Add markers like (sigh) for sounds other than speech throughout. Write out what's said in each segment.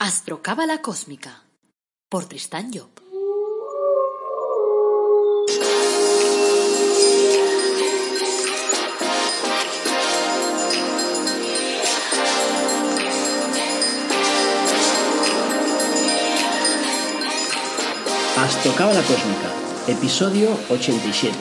Astrocábala Cósmica por Tristán Job. Astrocábala Cósmica, episodio 87.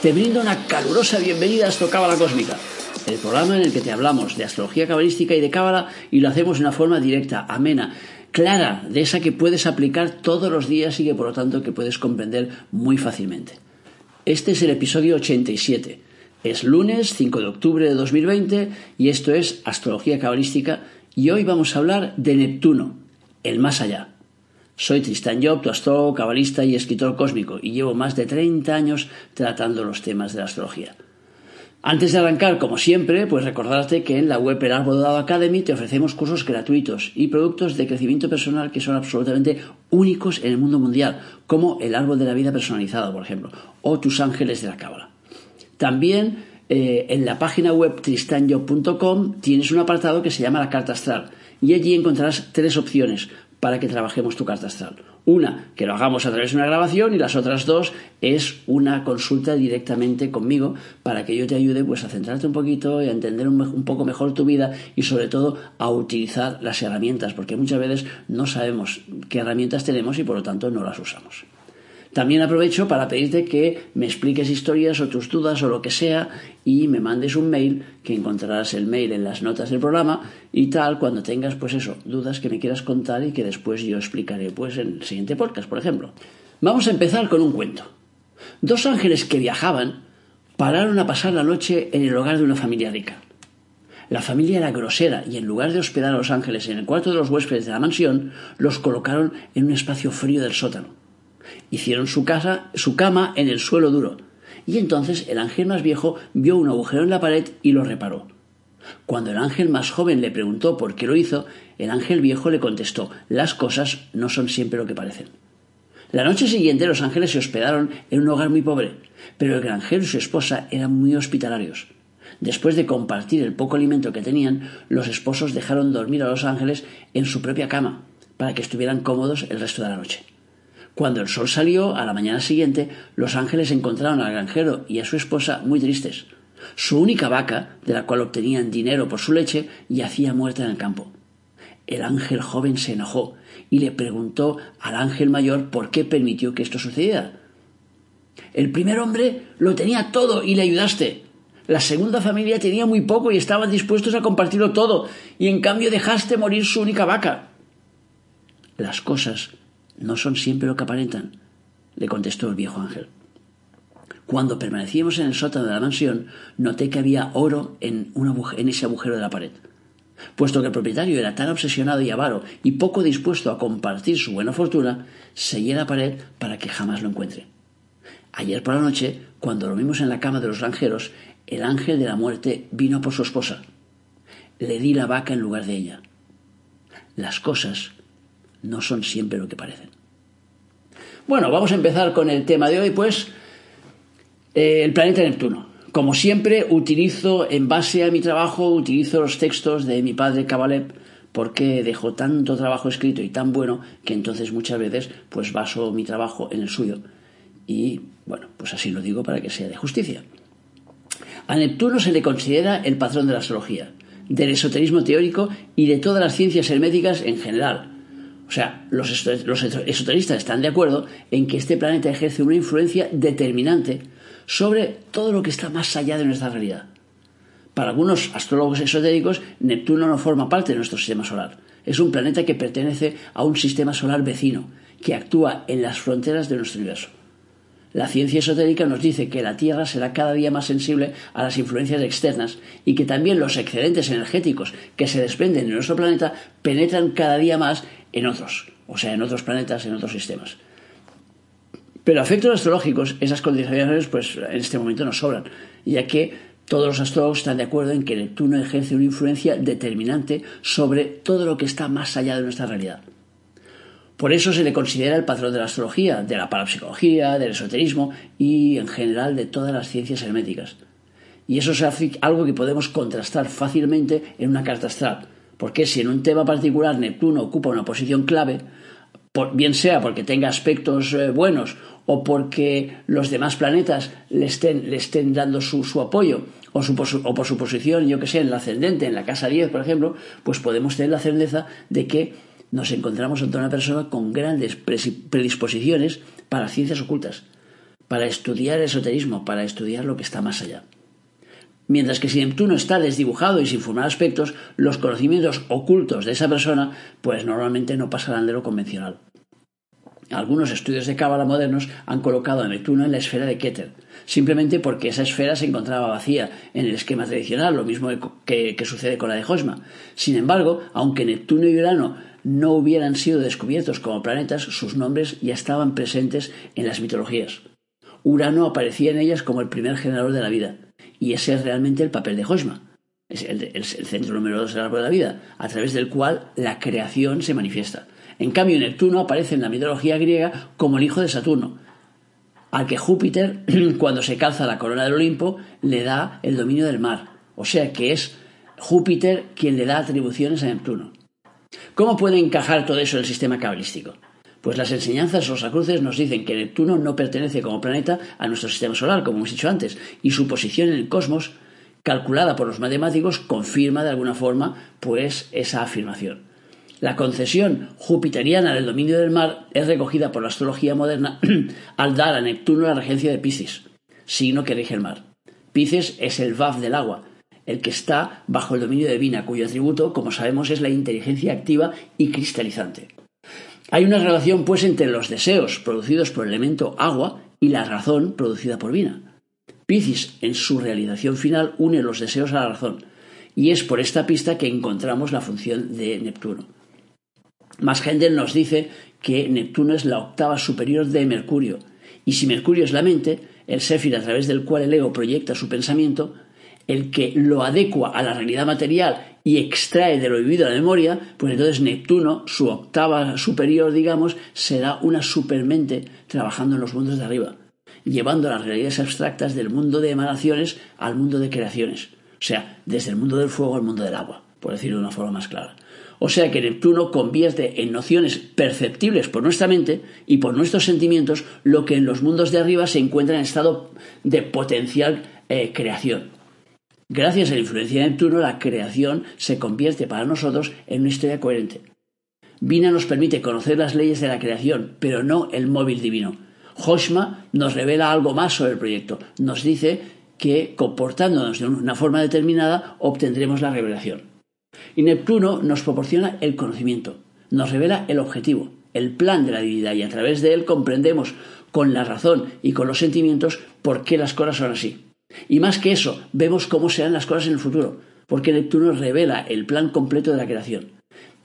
Te brindo una calurosa bienvenida a Astrocábala Cósmica, el programa en el que te hablamos de astrología cabalística y de cábala y lo hacemos de una forma directa, amena, clara, de esa que puedes aplicar todos los días y que por lo tanto que puedes comprender muy fácilmente. Este es el episodio 87. Es lunes 5 de octubre de 2020 y esto es Astrología Cabalística y hoy vamos a hablar de Neptuno, el más allá. Soy Tristan Job, tu astrólogo, cabalista y escritor cósmico y llevo más de 30 años tratando los temas de la astrología. Antes de arrancar, como siempre, pues recordarte que en la web El Árbol Dorado Academy te ofrecemos cursos gratuitos y productos de crecimiento personal que son absolutamente únicos en el mundo mundial, como el Árbol de la Vida personalizado, por ejemplo, o tus ángeles de la cábala. También eh, en la página web tristanyo.com tienes un apartado que se llama la carta astral y allí encontrarás tres opciones para que trabajemos tu carta astral. Una, que lo hagamos a través de una grabación y las otras dos es una consulta directamente conmigo para que yo te ayude pues a centrarte un poquito y a entender un, un, poco mejor tu vida y sobre todo a utilizar las herramientas porque muchas veces no sabemos qué herramientas tenemos y por lo tanto no las usamos. También aprovecho para pedirte que me expliques historias o tus dudas o lo que sea y me mandes un mail, que encontrarás el mail en las notas del programa y tal, cuando tengas pues eso, dudas que me quieras contar y que después yo explicaré pues en el siguiente podcast, por ejemplo. Vamos a empezar con un cuento. Dos ángeles que viajaban pararon a pasar la noche en el hogar de una familia rica. La familia era grosera y en lugar de hospedar a los ángeles en el cuarto de los huéspedes de la mansión, los colocaron en un espacio frío del sótano. Hicieron su casa, su cama en el suelo duro, y entonces el ángel más viejo vio un agujero en la pared y lo reparó. Cuando el ángel más joven le preguntó por qué lo hizo, el ángel viejo le contestó las cosas no son siempre lo que parecen. La noche siguiente los ángeles se hospedaron en un hogar muy pobre, pero el granjero y su esposa eran muy hospitalarios. Después de compartir el poco alimento que tenían, los esposos dejaron dormir a los ángeles en su propia cama, para que estuvieran cómodos el resto de la noche. Cuando el sol salió, a la mañana siguiente, los ángeles encontraron al granjero y a su esposa muy tristes. Su única vaca, de la cual obtenían dinero por su leche, yacía muerta en el campo. El ángel joven se enojó y le preguntó al ángel mayor por qué permitió que esto sucediera. El primer hombre lo tenía todo y le ayudaste. La segunda familia tenía muy poco y estaban dispuestos a compartirlo todo, y en cambio dejaste morir su única vaca. Las cosas no son siempre lo que aparentan, le contestó el viejo ángel. Cuando permanecíamos en el sótano de la mansión, noté que había oro en, en ese agujero de la pared. Puesto que el propietario era tan obsesionado y avaro y poco dispuesto a compartir su buena fortuna, sellé la pared para que jamás lo encuentre. Ayer por la noche, cuando dormimos en la cama de los granjeros, el ángel de la muerte vino por su esposa. Le di la vaca en lugar de ella. Las cosas no son siempre lo que parecen. Bueno, vamos a empezar con el tema de hoy, pues eh, el planeta Neptuno. Como siempre, utilizo, en base a mi trabajo, utilizo los textos de mi padre Kabalev, porque dejó tanto trabajo escrito y tan bueno que entonces muchas veces pues baso mi trabajo en el suyo. Y bueno, pues así lo digo para que sea de justicia. A Neptuno se le considera el patrón de la astrología, del esoterismo teórico y de todas las ciencias herméticas en general, o sea, los, esoteristas están de acuerdo en que este planeta ejerce una influencia determinante sobre todo lo que está más allá de nuestra realidad. Para algunos astrólogos esotéricos, Neptuno no forma parte de nuestro sistema solar. Es un planeta que pertenece a un sistema solar vecino, que actúa en las fronteras de nuestro universo. La ciencia esotérica nos dice que la Tierra será cada día más sensible a las influencias externas y que también los excedentes energéticos que se desprenden de nuestro planeta penetran cada día más en otros, o sea, en otros planetas, en otros sistemas. Pero a efectos astrológicos, esas condiciones, pues en este momento nos sobran, ya que todos los astrólogos están de acuerdo en que Neptuno ejerce una influencia determinante sobre todo lo que está más allá de nuestra realidad. Por eso se le considera el patrón de la astrología, de la parapsicología, del esoterismo y en general de todas las ciencias herméticas. Y eso es algo que podemos contrastar fácilmente en una carta astral, Porque si en un tema particular Neptuno ocupa una posición clave, bien sea porque tenga aspectos eh, buenos o porque los demás planetas le estén, le estén dando su, apoyo o, su, o, por su posición, yo que sé, en la ascendente, en la casa 10, por ejemplo, pues podemos tener la certeza de que nos encontramos ante una persona con grandes predisposiciones para ciencias ocultas, para estudiar esoterismo, para estudiar lo que está más allá. Mientras que si Neptuno está desdibujado y sin formar aspectos, los conocimientos ocultos de esa persona, pues normalmente no pasarán de lo convencional. Algunos estudios de cábala modernos han colocado a Neptuno en la esfera de Keter, simplemente porque esa esfera se encontraba vacía en el esquema tradicional, lo mismo que, que sucede con la de Hosma. Sin embargo, aunque Neptuno y Urano no hubieran sido descubiertos como planetas, sus nombres ya estaban presentes en las mitologías. Urano aparecía en ellas como el primer generador de la vida, y ese es realmente el papel de Hosma, es el, centro número dos del árbol de la vida, a través del cual la creación se manifiesta. En cambio, Neptuno aparece en la mitología griega como el hijo de Saturno, al que Júpiter, (clears throat) cuando se calza la corona del Olimpo, le da el dominio del mar. O sea que es Júpiter quien le da atribuciones a Neptuno. ¿Cómo puede encajar todo eso en el sistema cabalístico? Pues las enseñanzas rosacruces nos dicen que Neptuno no pertenece como planeta a nuestro sistema solar, como hemos dicho antes, y su posición en el cosmos, calculada por los matemáticos, confirma de alguna forma pues esa afirmación. La concesión jupiteriana del dominio del mar es recogida por la astrología moderna (clears throat) al dar a Neptuno la regencia de Piscis, signo que rige el mar. Piscis es el Vav del agua, el que está bajo el dominio de Vina, cuyo atributo, como sabemos, es la inteligencia activa y cristalizante. Hay una relación, pues, entre los deseos producidos por el elemento agua y la razón producida por Vina. Piscis, en su realización final, une los deseos a la razón, y es por esta pista que encontramos la función de Neptuno. Más nos dice que Neptuno es la octava superior de Mercurio, y si Mercurio es la mente, el séfir a través del cual el ego proyecta su pensamiento, el que lo adecua a la realidad material y extrae de lo vivido la memoria, pues entonces Neptuno, su octava superior, digamos, será una supermente trabajando en los mundos de arriba, llevando las realidades abstractas del mundo de emanaciones al mundo de creaciones, o sea, desde el mundo del fuego al mundo del agua, por decirlo de una forma más clara. O sea que Neptuno convierte en nociones perceptibles por nuestra mente y por nuestros sentimientos lo que en los mundos de arriba se encuentra en estado de potencial eh, creación. Gracias a la influencia de Neptuno, la creación se convierte para nosotros en una historia coherente. Vina nos permite conocer las leyes de la creación, pero no el móvil divino. Hoshma nos revela algo más sobre el proyecto. Nos dice que comportándonos de una forma determinada obtendremos la revelación. Y Neptuno nos proporciona el conocimiento, nos revela el objetivo, el plan de la divinidad y a través de él comprendemos con la razón y con los sentimientos por qué las cosas son así. Y más que eso, vemos cómo serán las cosas en el futuro, porque Neptuno revela el plan completo de la creación.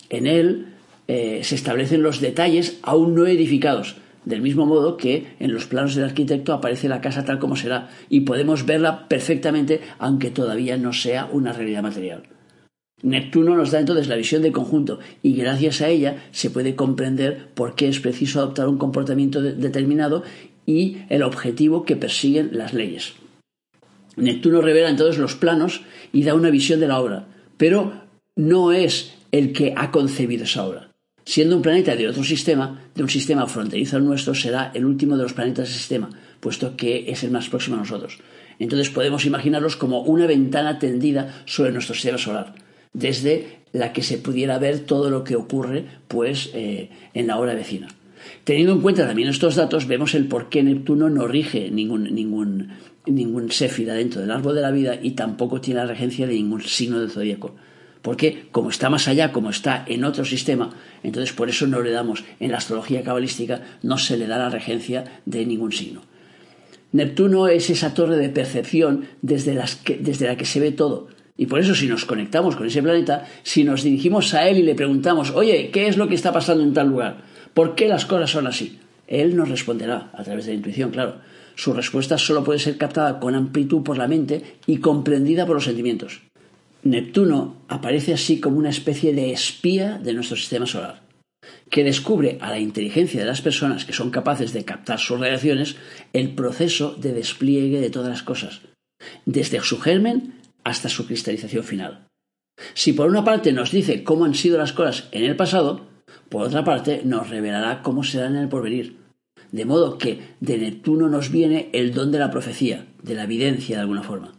En él eh, se establecen los detalles aún no edificados, del mismo modo que en los planos del arquitecto aparece la casa tal como será, y podemos verla perfectamente aunque todavía no sea una realidad material. Neptuno nos da entonces la visión de conjunto y gracias a ella se puede comprender por qué es preciso adoptar un comportamiento determinado y el objetivo que persiguen las leyes. Neptuno revela entonces los planos y da una visión de la obra, pero no es el que ha concebido esa obra. Siendo un planeta de otro sistema, de un sistema fronterizo al nuestro, será el último de los planetas del sistema, puesto que es el más próximo a nosotros. Entonces podemos imaginarlos como una ventana tendida sobre nuestro sistema solar, desde la que se pudiera ver todo lo que ocurre pues, eh, en la hora vecina. Teniendo en cuenta también estos datos, vemos el por qué Neptuno no rige ningún, ningún, ningún séfida dentro del árbol de la vida y tampoco tiene la regencia de ningún signo del zodíaco. Porque como está más allá, como está en otro sistema, entonces por eso no le damos, en la astrología cabalística, no se le da la regencia de ningún signo. Neptuno es esa torre de percepción desde, desde la que se ve todo. Y por eso si nos conectamos con ese planeta, si nos dirigimos a él y le preguntamos, oye, ¿qué es lo que está pasando en tal lugar? ¿Por qué las cosas son así? Él nos responderá a través de la intuición, claro. Su respuesta solo puede ser captada con amplitud por la mente y comprendida por los sentimientos. Neptuno aparece así como una especie de espía de nuestro sistema solar, que descubre a la inteligencia de las personas que son capaces de captar sus reacciones el proceso de despliegue de todas las cosas, desde su germen hasta su cristalización final. Si por una parte nos dice cómo han sido las cosas en el pasado, por otra parte nos revelará cómo serán en el porvenir. De modo que de Neptuno nos viene el don de la profecía, de la evidencia de alguna forma.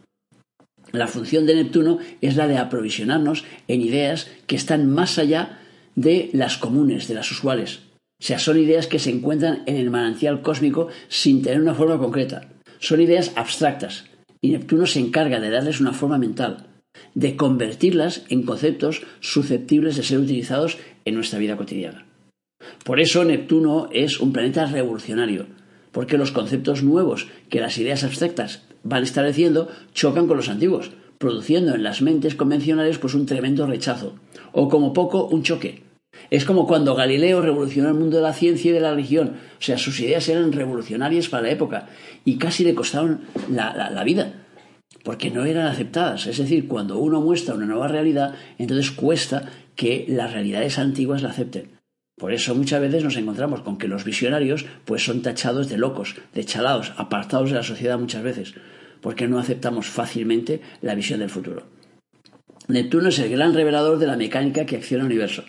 La función de Neptuno es la de aprovisionarnos en ideas que están más allá de las comunes, de las usuales. O sea, son ideas que se encuentran en el manantial cósmico sin tener una forma concreta. Son ideas abstractas, y Neptuno se encarga de darles una forma mental, de convertirlas en conceptos susceptibles de ser utilizados en nuestra vida cotidiana. Por eso Neptuno es un planeta revolucionario, porque los conceptos nuevos que las ideas abstractas van estableciendo chocan con los antiguos, produciendo en las mentes convencionales pues un tremendo rechazo, o como poco un choque. Es como cuando Galileo revolucionó el mundo de la ciencia y de la religión, o sea, sus ideas eran revolucionarias para la época y casi le costaron la, la vida, porque no eran aceptadas. Es decir, cuando uno muestra una nueva realidad, entonces cuesta que las realidades antiguas la acepten. Por eso muchas veces nos encontramos con que los visionarios pues son tachados de locos, de chalados, apartados de la sociedad muchas veces, porque no aceptamos fácilmente la visión del futuro. Neptuno es el gran revelador de la mecánica que acciona el universo.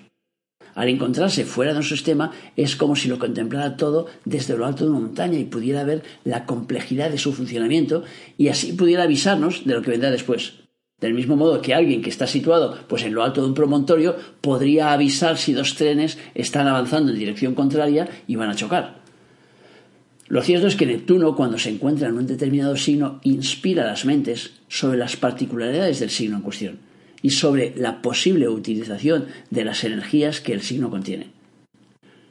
Al encontrarse fuera de nuestro sistema es como si lo contemplara todo desde lo alto de una montaña y pudiera ver la complejidad de su funcionamiento y así pudiera avisarnos de lo que vendrá después. Del mismo modo que alguien que está situado pues en lo alto de un promontorio podría avisar si dos trenes están avanzando en dirección contraria y van a chocar. Lo cierto es que Neptuno, cuando se encuentra en un determinado signo, inspira las mentes sobre las particularidades del signo en cuestión y sobre la posible utilización de las energías que el signo contiene.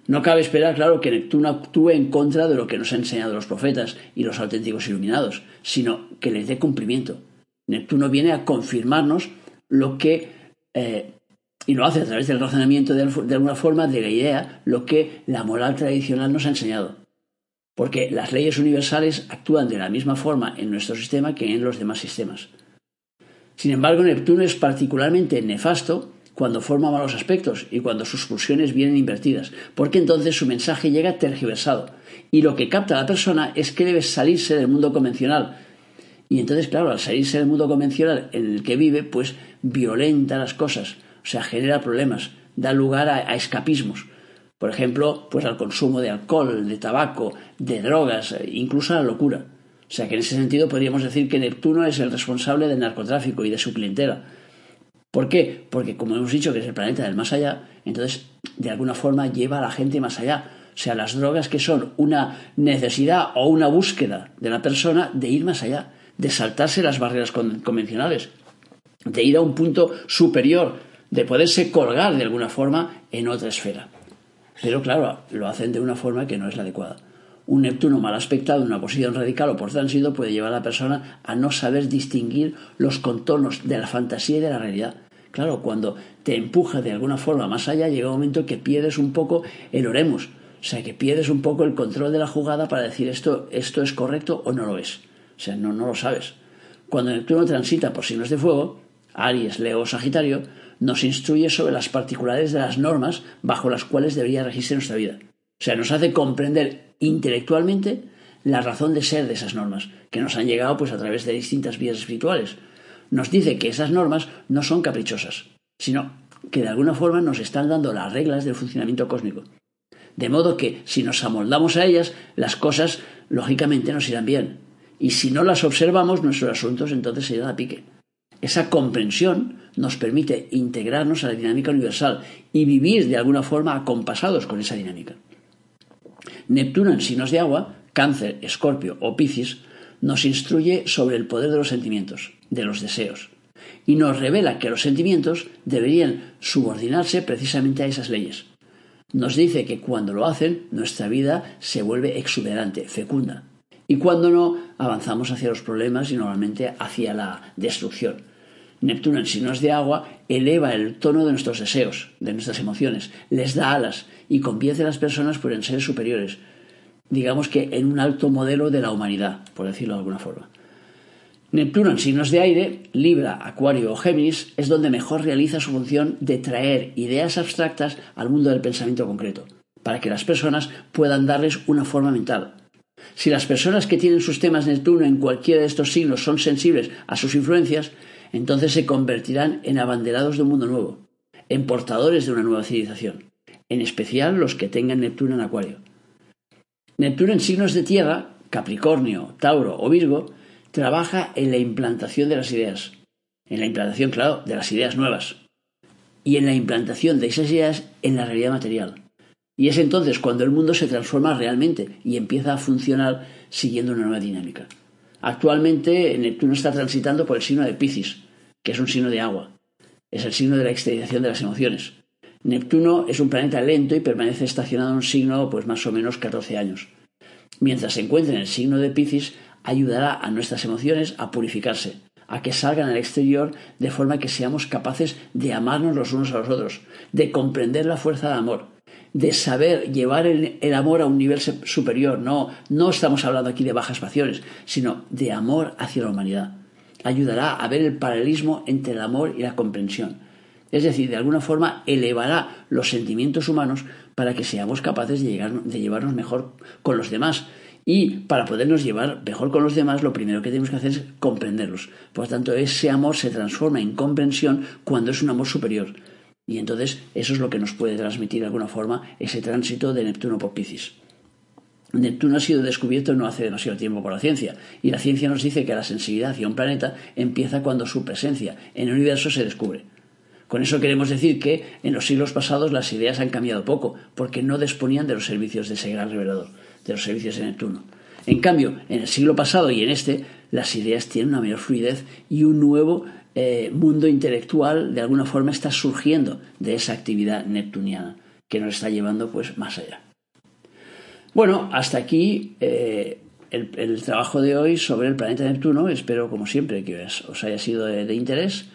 No cabe esperar, claro, que Neptuno actúe en contra de lo que nos han enseñado los profetas y los auténticos iluminados, sino que les dé cumplimiento Neptuno viene a confirmarnos lo que, eh, y lo hace a través del razonamiento de, alguna forma, de la idea, lo que la moral tradicional nos ha enseñado. Porque las leyes universales actúan de la misma forma en nuestro sistema que en los demás sistemas. Sin embargo, Neptuno es particularmente nefasto cuando forma malos aspectos y cuando sus pulsiones vienen invertidas, porque entonces su mensaje llega tergiversado, y lo que capta a la persona es que debe salirse del mundo convencional, y entonces, claro, al salirse del mundo convencional en el que vive, pues violenta las cosas, o sea, genera problemas, da lugar a, escapismos. Por ejemplo, pues al consumo de alcohol, de tabaco, de drogas, e incluso a la locura. O sea que en ese sentido podríamos decir que Neptuno es el responsable del narcotráfico y de su clientela. ¿Por qué? Porque como hemos dicho que es el planeta del más allá, entonces de alguna forma lleva a la gente más allá. O sea, las drogas que son una necesidad o una búsqueda de la persona de ir más allá de saltarse las barreras convencionales, de ir a un punto superior, de poderse colgar de alguna forma en otra esfera. Pero claro, lo hacen de una forma que no es la adecuada. Un Neptuno mal aspectado en una posición radical o por tránsito puede llevar a la persona a no saber distinguir los contornos de la fantasía y de la realidad. Claro, cuando te empuja de alguna forma más allá, llega un momento que pierdes un poco el oremos, o sea, que pierdes un poco el control de la jugada para decir esto, esto es correcto o no lo es. O sea, no, no lo sabes. Cuando Neptuno transita por signos de fuego, Aries, Leo o Sagitario, nos instruye sobre las particularidades de las normas bajo las cuales debería regirse nuestra vida. O sea, nos hace comprender intelectualmente la razón de ser de esas normas, que nos han llegado pues a través de distintas vías espirituales. Nos dice que esas normas no son caprichosas, sino que de alguna forma nos están dando las reglas del funcionamiento cósmico. De modo que si nos amoldamos a ellas, las cosas lógicamente nos irán bien. Y si no las observamos, nuestros asuntos entonces se irán a pique. Esa comprensión nos permite integrarnos a la dinámica universal y vivir de alguna forma acompasados con esa dinámica. Neptuno en signos de agua, cáncer, escorpio o piscis, nos instruye sobre el poder de los sentimientos, de los deseos, y nos revela que los sentimientos deberían subordinarse precisamente a esas leyes. Nos dice que cuando lo hacen, nuestra vida se vuelve exuberante, fecunda, y cuando no, avanzamos hacia los problemas y normalmente hacia la destrucción. Neptuno en signos de agua eleva el tono de nuestros deseos, de nuestras emociones, les da alas y convierte a las personas por en seres superiores, digamos que en un alto modelo de la humanidad, por decirlo de alguna forma. Neptuno en signos de aire, Libra, Acuario o Géminis, es donde mejor realiza su función de traer ideas abstractas al mundo del pensamiento concreto, para que las personas puedan darles una forma mental, si las personas que tienen sus temas Neptuno en cualquiera de estos signos son sensibles a sus influencias, Entonces se convertirán en abanderados de un mundo nuevo, en portadores de una nueva civilización, en especial los que tengan Neptuno en Acuario. Neptuno en signos de tierra, Capricornio, Tauro o Virgo, trabaja en la implantación de las ideas, en la implantación, claro, de las ideas nuevas, y en la implantación de esas ideas en la realidad material. Y es entonces cuando el mundo se transforma realmente y empieza a funcionar siguiendo una nueva dinámica. Actualmente Neptuno está transitando por el signo de Piscis, que es un signo de agua. Es el signo de la exteriorización de las emociones. Neptuno es un planeta lento y permanece estacionado en un signo pues más o menos 14 años. Mientras se encuentre en el signo de Piscis, ayudará a nuestras emociones a purificarse, a que salgan al exterior de forma que seamos capaces de amarnos los unos a los otros, de comprender la fuerza del amor, de saber llevar el, amor a un nivel superior. No, no estamos hablando aquí de bajas pasiones, sino de amor hacia la humanidad. Ayudará a ver el paralelismo entre el amor y la comprensión. Es decir, de alguna forma elevará los sentimientos humanos para que seamos capaces de, llegar, de llevarnos mejor con los demás, y para podernos llevar mejor con los demás, lo primero que tenemos que hacer es comprenderlos. Por lo tanto, ese amor se transforma en comprensión cuando es un amor superior. Y entonces eso es lo que nos puede transmitir de alguna forma ese tránsito de Neptuno por Piscis. Neptuno ha sido descubierto no hace demasiado tiempo por la ciencia, y la ciencia nos dice que la sensibilidad hacia un planeta empieza cuando su presencia en el universo se descubre. Con eso queremos decir que en los siglos pasados las ideas han cambiado poco, porque no disponían de los servicios de ese gran revelador de los servicios de Neptuno. En cambio, en el siglo pasado y en este, las ideas tienen una mayor fluidez y un nuevo eh, mundo intelectual de alguna forma está surgiendo de esa actividad neptuniana que nos está llevando pues más allá. Bueno, hasta aquí eh, el, trabajo de hoy sobre el planeta Neptuno. Espero, como siempre, que os, haya sido de interés.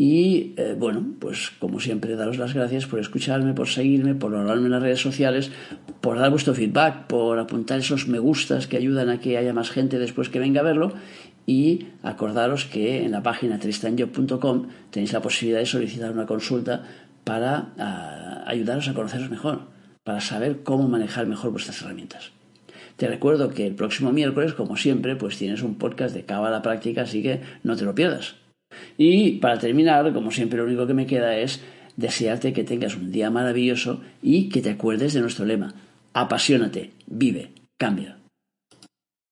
Y eh, bueno, pues como siempre, daros las gracias por escucharme, por seguirme, por hablarme en las redes sociales, por dar vuestro feedback, por apuntar esos me gustas que ayudan a que haya más gente después que venga a verlo. Y acordaros que en la página tristanjob.com tenéis la posibilidad de solicitar una consulta para ah, ayudaros a conoceros mejor, para saber cómo manejar mejor vuestras herramientas. Te recuerdo que el próximo miércoles, como siempre, pues tienes un podcast de la Práctica, así que no te lo pierdas. Y para terminar, como siempre, lo único que me queda es desearte que tengas un día maravilloso y que te acuerdes de nuestro lema. Apasionate, vive, cambia.